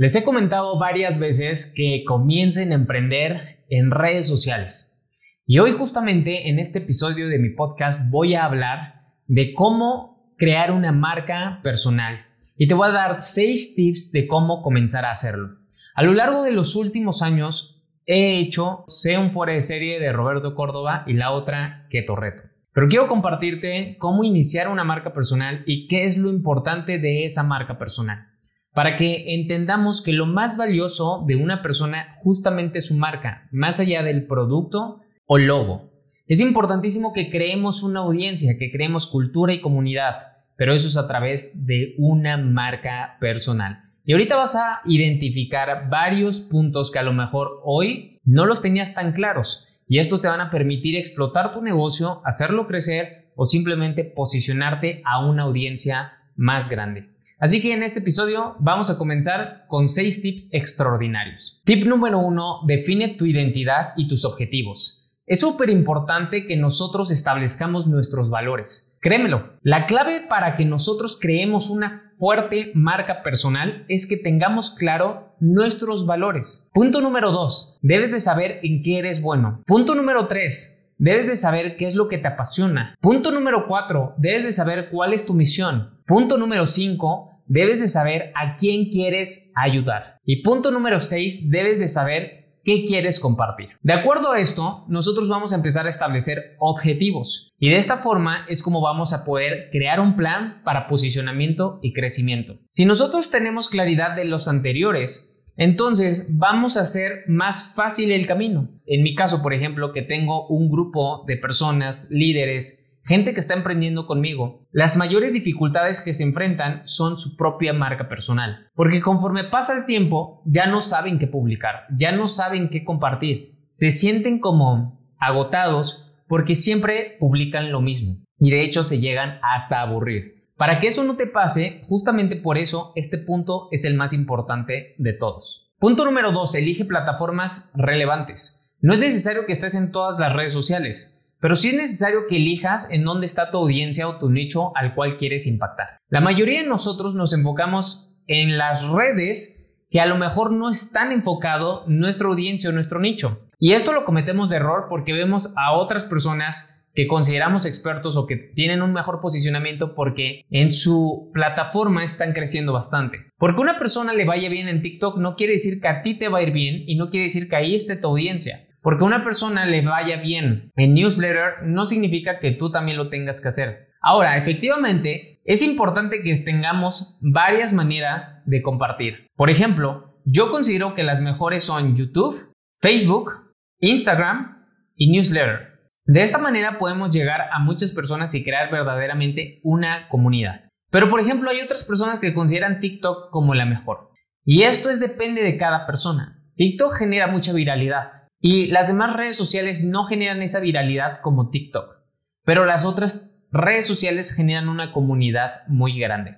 Les he comentado varias veces que comiencen a emprender en redes sociales. Y hoy justamente en este episodio de mi podcast voy a hablar de cómo crear una marca personal. Y te voy a dar seis tips de cómo comenzar a hacerlo. A lo largo de los últimos años he hecho Sé un fuera de serie de Roberto Córdoba y la otra Keto Reto. Pero quiero compartirte cómo iniciar una marca personal y qué es lo importante de esa marca personal para que entendamos que lo más valioso de una persona justamente es su marca, más allá del producto o logo. Es importantísimo que creemos una audiencia, que creemos cultura y comunidad, pero eso es a través de una marca personal. Y ahorita vas a identificar varios puntos que a lo mejor hoy no los tenías tan claros y estos te van a permitir explotar tu negocio, hacerlo crecer o simplemente posicionarte a una audiencia más grande. Así que en este episodio vamos a comenzar con 6 tips extraordinarios. Tip número 1, define tu identidad y tus objetivos. Es súper importante que nosotros establezcamos nuestros valores. Créemelo, la clave para que nosotros creemos una fuerte marca personal es que tengamos claro nuestros valores. Punto número 2, debes de saber en qué eres bueno. Punto número 3, Debes de saber qué es lo que te apasiona. Punto número 4. Debes de saber cuál es tu misión. Punto número 5, debes de saber a quién quieres ayudar. Y punto número 6, debes de saber qué quieres compartir. De acuerdo a esto, nosotros vamos a empezar a establecer objetivos. Y de esta forma es como vamos a poder crear un plan para posicionamiento y crecimiento. Si nosotros tenemos claridad de los anteriores, entonces vamos a hacer más fácil el camino. En mi caso, por ejemplo, que tengo un grupo de personas, líderes, gente que está emprendiendo conmigo, las mayores dificultades que se enfrentan son su propia marca personal. Porque conforme pasa el tiempo, ya no saben qué publicar, ya no saben qué compartir. Se sienten como agotados porque siempre publican lo mismo. Y de hecho se llegan hasta a aburrir. Para que eso no te pase, justamente por eso este punto es el más importante de todos. Punto número 2. Elige plataformas relevantes. No es necesario que estés en todas las redes sociales. Pero sí es necesario que elijas en dónde está tu audiencia o tu nicho al cual quieres impactar. La mayoría de nosotros nos enfocamos en las redes que a lo mejor no están enfocado nuestra audiencia o nuestro nicho. Y esto lo cometemos de error porque vemos a otras personas que consideramos expertos o que tienen un mejor posicionamiento porque en su plataforma están creciendo bastante. Porque una persona le vaya bien en TikTok no quiere decir que a ti te va a ir bien y no quiere decir que ahí esté tu audiencia. Porque una persona le vaya bien en newsletter no significa que tú también lo tengas que hacer. Ahora, efectivamente, es importante que tengamos varias maneras de compartir. Por ejemplo, yo considero que las mejores son YouTube, Facebook, Instagram y newsletter. De esta manera podemos llegar a muchas personas y crear verdaderamente una comunidad. Pero por ejemplo, hay otras personas que consideran TikTok como la mejor. Y esto es depende de cada persona. TikTok genera mucha viralidad. Y las demás redes sociales no generan esa viralidad como TikTok, pero las otras redes sociales generan una comunidad muy grande.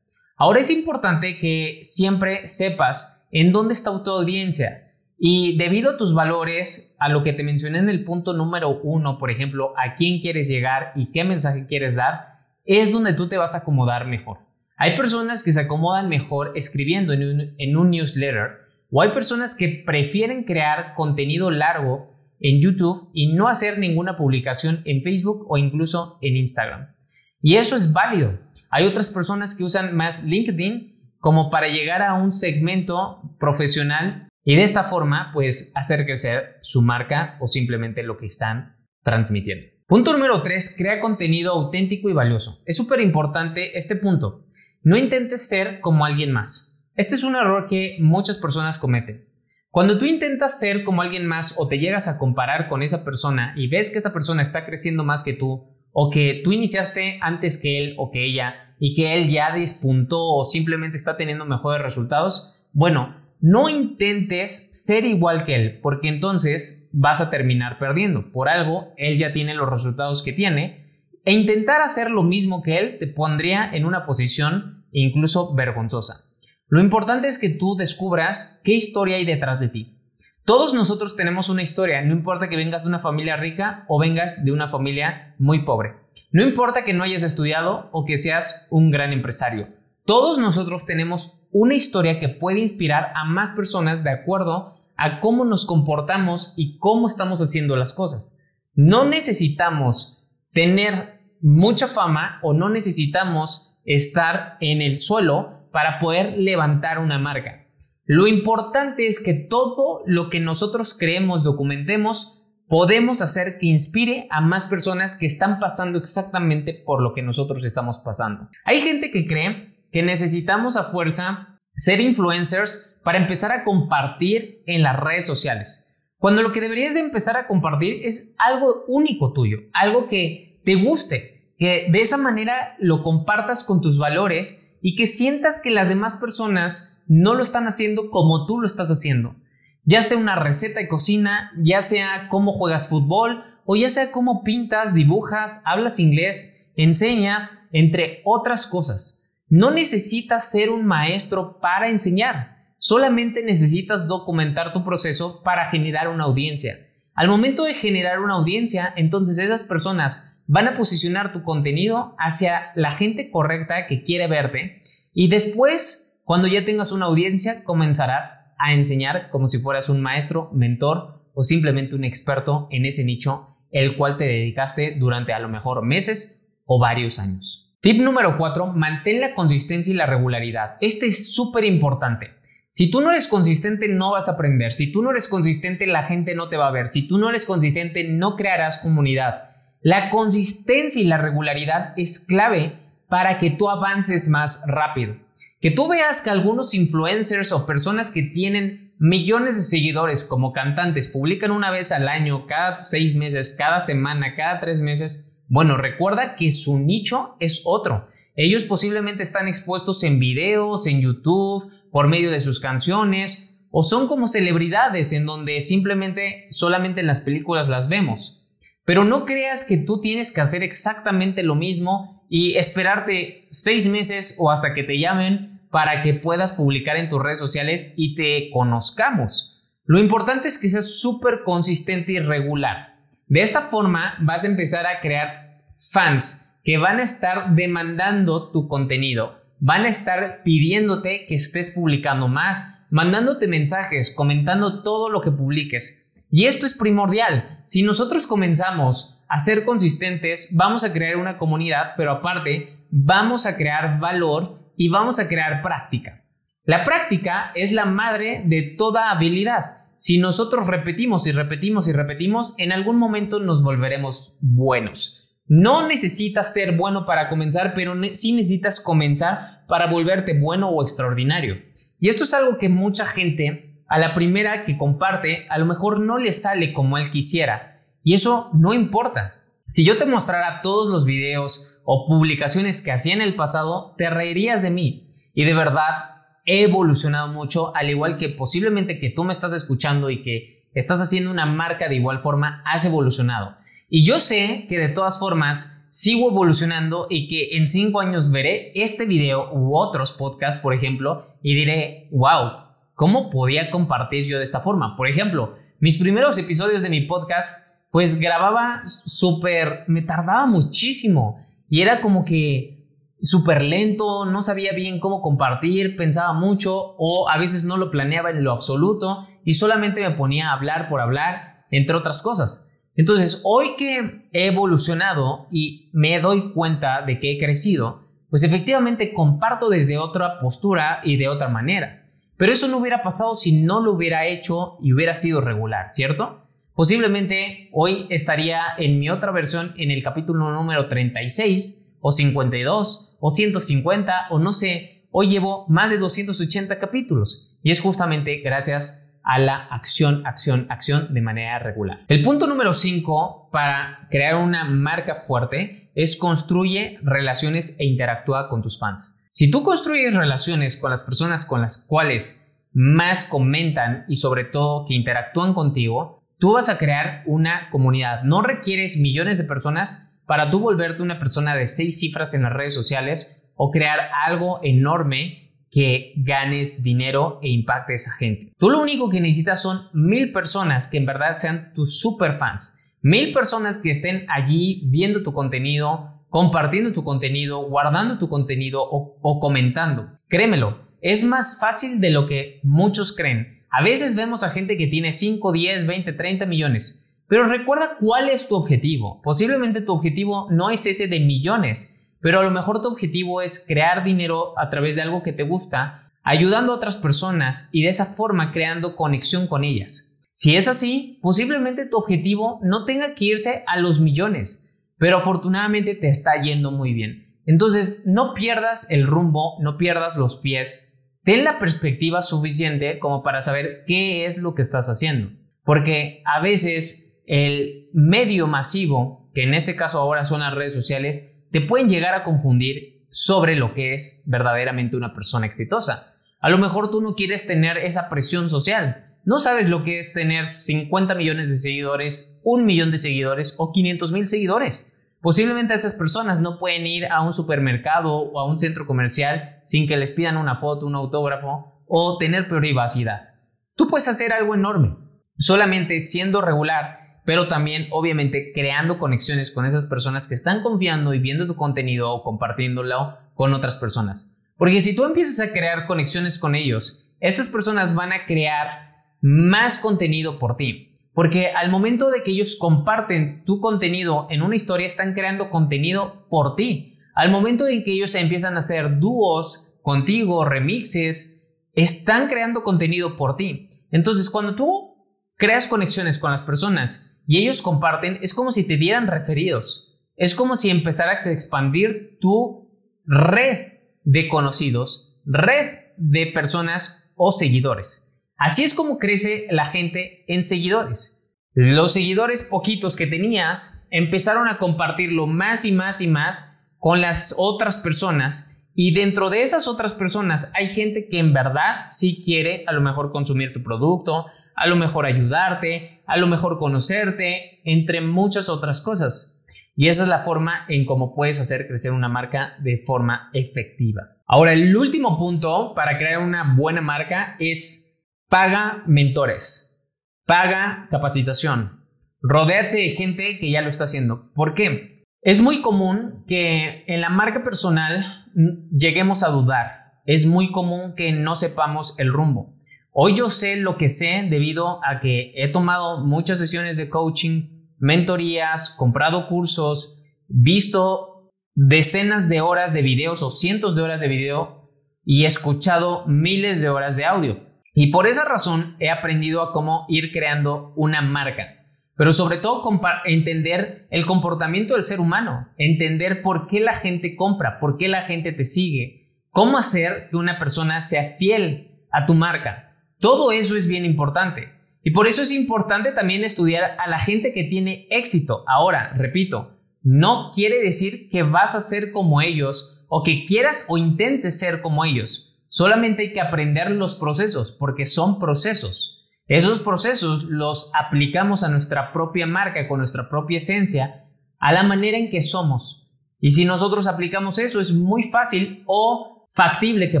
Ahora es importante que siempre sepas en dónde está tu audiencia y debido a tus valores, a lo que te mencioné en el punto número uno, por ejemplo, a quién quieres llegar y qué mensaje quieres dar, es donde tú te vas a acomodar mejor. Hay personas que se acomodan mejor escribiendo en un, en un newsletter o hay personas que prefieren crear contenido largo en YouTube y no hacer ninguna publicación en Facebook o incluso en Instagram. Y eso es válido. Hay otras personas que usan más LinkedIn como para llegar a un segmento profesional y de esta forma pues hacer crecer su marca o simplemente lo que están transmitiendo. Punto número 3, crea contenido auténtico y valioso. Es súper importante este punto. No intentes ser como alguien más. Este es un error que muchas personas cometen. Cuando tú intentas ser como alguien más o te llegas a comparar con esa persona y ves que esa persona está creciendo más que tú o que tú iniciaste antes que él o que ella y que él ya despuntó o simplemente está teniendo mejores resultados, bueno, no intentes ser igual que él porque entonces vas a terminar perdiendo. Por algo, él ya tiene los resultados que tiene e intentar hacer lo mismo que él te pondría en una posición incluso vergonzosa. Lo importante es que tú descubras qué historia hay detrás de ti. Todos nosotros tenemos una historia, no importa que vengas de una familia rica o vengas de una familia muy pobre. No importa que no hayas estudiado o que seas un gran empresario. Todos nosotros tenemos una historia que puede inspirar a más personas de acuerdo a cómo nos comportamos y cómo estamos haciendo las cosas. No necesitamos tener mucha fama o no necesitamos estar en el suelo para poder levantar una marca. Lo importante es que todo lo que nosotros creemos, documentemos, podemos hacer que inspire a más personas que están pasando exactamente por lo que nosotros estamos pasando. Hay gente que cree que necesitamos a fuerza ser influencers para empezar a compartir en las redes sociales. Cuando lo que deberías de empezar a compartir es algo único tuyo, algo que te guste, que de esa manera lo compartas con tus valores y que sientas que las demás personas no lo están haciendo como tú lo estás haciendo ya sea una receta de cocina, ya sea cómo juegas fútbol o ya sea cómo pintas, dibujas, hablas inglés, enseñas, entre otras cosas. No necesitas ser un maestro para enseñar, solamente necesitas documentar tu proceso para generar una audiencia. Al momento de generar una audiencia, entonces esas personas van a posicionar tu contenido hacia la gente correcta que quiere verte y después, cuando ya tengas una audiencia, comenzarás a enseñar como si fueras un maestro, mentor o simplemente un experto en ese nicho el cual te dedicaste durante a lo mejor meses o varios años. Tip número 4, mantén la consistencia y la regularidad. Este es súper importante. Si tú no eres consistente, no vas a aprender. Si tú no eres consistente, la gente no te va a ver. Si tú no eres consistente, no crearás comunidad. La consistencia y la regularidad es clave para que tú avances más rápido. Que tú veas que algunos influencers o personas que tienen millones de seguidores como cantantes publican una vez al año, cada seis meses, cada semana, cada tres meses. Bueno, recuerda que su nicho es otro. Ellos posiblemente están expuestos en videos, en YouTube, por medio de sus canciones, o son como celebridades en donde simplemente solamente en las películas las vemos. Pero no creas que tú tienes que hacer exactamente lo mismo y esperarte seis meses o hasta que te llamen para que puedas publicar en tus redes sociales y te conozcamos. Lo importante es que seas súper consistente y regular. De esta forma vas a empezar a crear fans que van a estar demandando tu contenido, van a estar pidiéndote que estés publicando más, mandándote mensajes, comentando todo lo que publiques. Y esto es primordial. Si nosotros comenzamos a ser consistentes, vamos a crear una comunidad, pero aparte vamos a crear valor y vamos a crear práctica. La práctica es la madre de toda habilidad. Si nosotros repetimos y repetimos y repetimos, en algún momento nos volveremos buenos. No necesitas ser bueno para comenzar, pero sí necesitas comenzar para volverte bueno o extraordinario. Y esto es algo que mucha gente, a la primera que comparte, a lo mejor no le sale como él quisiera. Y eso no importa. Si yo te mostrara todos los videos o publicaciones que hacía en el pasado, te reirías de mí. Y de verdad, he evolucionado mucho, al igual que posiblemente que tú me estás escuchando y que estás haciendo una marca de igual forma, has evolucionado. Y yo sé que de todas formas sigo evolucionando y que en cinco años veré este video u otros podcasts, por ejemplo, y diré, wow, ¿cómo podía compartir yo de esta forma? Por ejemplo, mis primeros episodios de mi podcast pues grababa súper, me tardaba muchísimo y era como que súper lento, no sabía bien cómo compartir, pensaba mucho o a veces no lo planeaba en lo absoluto y solamente me ponía a hablar por hablar, entre otras cosas. Entonces, hoy que he evolucionado y me doy cuenta de que he crecido, pues efectivamente comparto desde otra postura y de otra manera. Pero eso no hubiera pasado si no lo hubiera hecho y hubiera sido regular, ¿cierto? Posiblemente hoy estaría en mi otra versión en el capítulo número 36 o 52 o 150 o no sé, hoy llevo más de 280 capítulos y es justamente gracias a la acción, acción, acción de manera regular. El punto número 5 para crear una marca fuerte es construye relaciones e interactúa con tus fans. Si tú construyes relaciones con las personas con las cuales más comentan y sobre todo que interactúan contigo, Tú vas a crear una comunidad. No requieres millones de personas para tú volverte una persona de seis cifras en las redes sociales o crear algo enorme que ganes dinero e impacte a esa gente. Tú lo único que necesitas son mil personas que en verdad sean tus super fans. Mil personas que estén allí viendo tu contenido compartiendo tu contenido, guardando tu contenido o, comentando. Créemelo, es más fácil de lo que muchos creen. A veces vemos a gente que tiene 5, 10, 20, 30 millones pero recuerda cuál es tu objetivo. Posiblemente tu objetivo no es ese de millones, pero a lo mejor tu objetivo es crear dinero a través de algo que te gusta, ayudando a otras personas y de esa forma creando conexión con ellas. Si es así, posiblemente tu objetivo no tenga que irse a los millones, pero afortunadamente te está yendo muy bien. Entonces, no pierdas el rumbo, no pierdas los pies, ten la perspectiva suficiente como para saber qué es lo que estás haciendo. Porque a veces el medio masivo, que en este caso ahora son las redes sociales, te pueden llegar a confundir sobre lo que es verdaderamente una persona exitosa. A lo mejor tú no quieres tener esa presión social. No sabes lo que es tener 50 millones de seguidores, un millón de seguidores o 500 mil seguidores. Posiblemente esas personas no pueden ir a un supermercado o a un centro comercial sin que les pidan una foto, un autógrafo o tener privacidad. Tú puedes hacer algo enorme, solamente siendo regular pero también obviamente creando conexiones con esas personas que están confiando y viendo tu contenido o compartiéndolo con otras personas. Porque si tú empiezas a crear conexiones con ellos, estas personas van a crear más contenido por ti. Porque al momento de que ellos comparten tu contenido en una historia, están creando contenido por ti. Al momento en que ellos empiezan a hacer dúos contigo, remixes, están creando contenido por ti. Entonces, cuando tú creas conexiones con las personas y ellos comparten, es como si te dieran referidos. Es como si empezaras a expandir tu red de conocidos, red de personas o seguidores. Así es como crece la gente en seguidores. Los seguidores poquitos que tenías empezaron a compartirlo más y más y más con las otras personas y dentro de esas otras personas hay gente que en verdad sí quiere a lo mejor consumir tu producto, a lo mejor ayudarte, a lo mejor conocerte, entre muchas otras cosas. Y esa es la forma en cómo puedes hacer crecer una marca de forma efectiva. Ahora, el último punto para crear una buena marca es paga mentores, paga capacitación, rodéate de gente que ya lo está haciendo. ¿Por qué? Es muy común que en la marca personal lleguemos a dudar. Es muy común que no sepamos el rumbo. Hoy yo sé lo que sé debido a que he tomado muchas sesiones de coaching, mentorías, comprado cursos, visto decenas de horas de videos o cientos de horas de video y escuchado miles de horas de audio. Y por esa razón he aprendido a cómo ir creando una marca. Pero sobre todo entender el comportamiento del ser humano, entender por qué la gente compra, por qué la gente te sigue, cómo hacer que una persona sea fiel a tu marca. Todo eso es bien importante. Y por eso es importante también estudiar a la gente que tiene éxito. Ahora, repito, no quiere decir que vas a ser como ellos o que quieras o intentes ser como ellos. Solamente hay que aprender los procesos porque son procesos. Esos procesos los aplicamos a nuestra propia marca, con nuestra propia esencia, a la manera en que somos. Y si nosotros aplicamos eso es muy fácil o factible que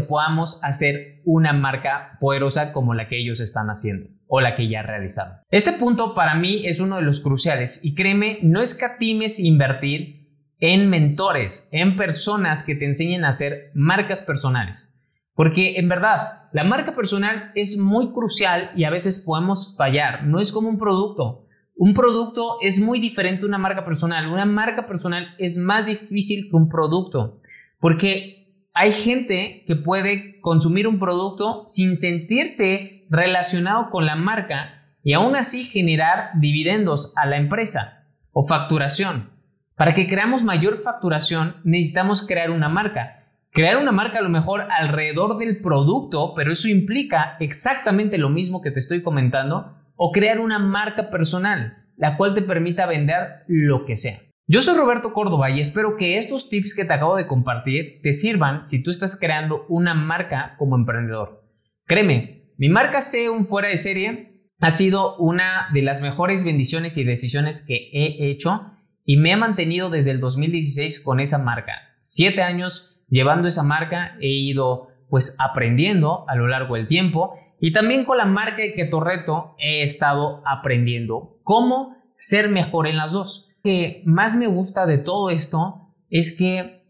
podamos hacer una marca poderosa como la que ellos están haciendo o la que ya realizaron. Este punto para mí es uno de los cruciales y créeme, no escatimes invertir en mentores, en personas que te enseñen a hacer marcas personales. Porque en verdad, la marca personal es muy crucial y a veces podemos fallar. No es como un producto. Un producto es muy diferente a una marca personal. Una marca personal es más difícil que un producto. Porque hay gente que puede consumir un producto sin sentirse relacionado con la marca y aún así generar dividendos a la empresa o facturación. Para que creamos mayor facturación necesitamos crear una marca. Crear una marca a lo mejor alrededor del producto, pero eso implica exactamente lo mismo que te estoy comentando, o crear una marca personal, la cual te permita vender lo que sea. Yo soy Roberto Córdoba y espero que estos tips que te acabo de compartir te sirvan si tú estás creando una marca como emprendedor. Créeme, mi marca un fuera de serie ha sido una de las mejores bendiciones y decisiones que he hecho y me ha mantenido desde el 2016 con esa marca. Siete años llevando esa marca he ido pues aprendiendo a lo largo del tiempo y también con la marca de Keto Reto he estado aprendiendo cómo ser mejor en las dos que más me gusta de todo esto es que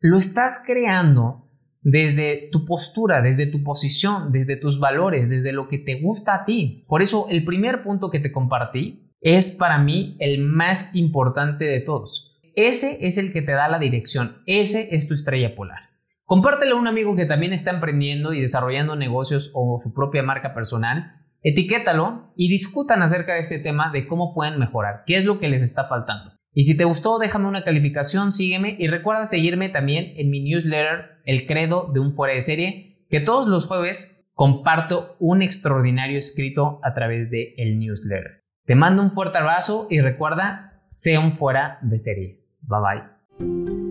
lo estás creando desde tu postura, desde tu posición, desde tus valores, desde lo que te gusta a ti. Por eso el primer punto que te compartí es para mí el más importante de todos. Ese es el que te da la dirección, ese es tu estrella polar. Compártelo a un amigo que también está emprendiendo y desarrollando negocios o su propia marca personal. Etiquétalo y discutan acerca de este tema de cómo pueden mejorar, qué es lo que les está faltando. Y si te gustó, déjame una calificación, sígueme y recuerda seguirme también en mi newsletter El Credo de un Fuera de Serie, que todos los jueves comparto un extraordinario escrito a través de el newsletter. Te mando un fuerte abrazo y recuerda, sea un fuera de serie. 拜拜。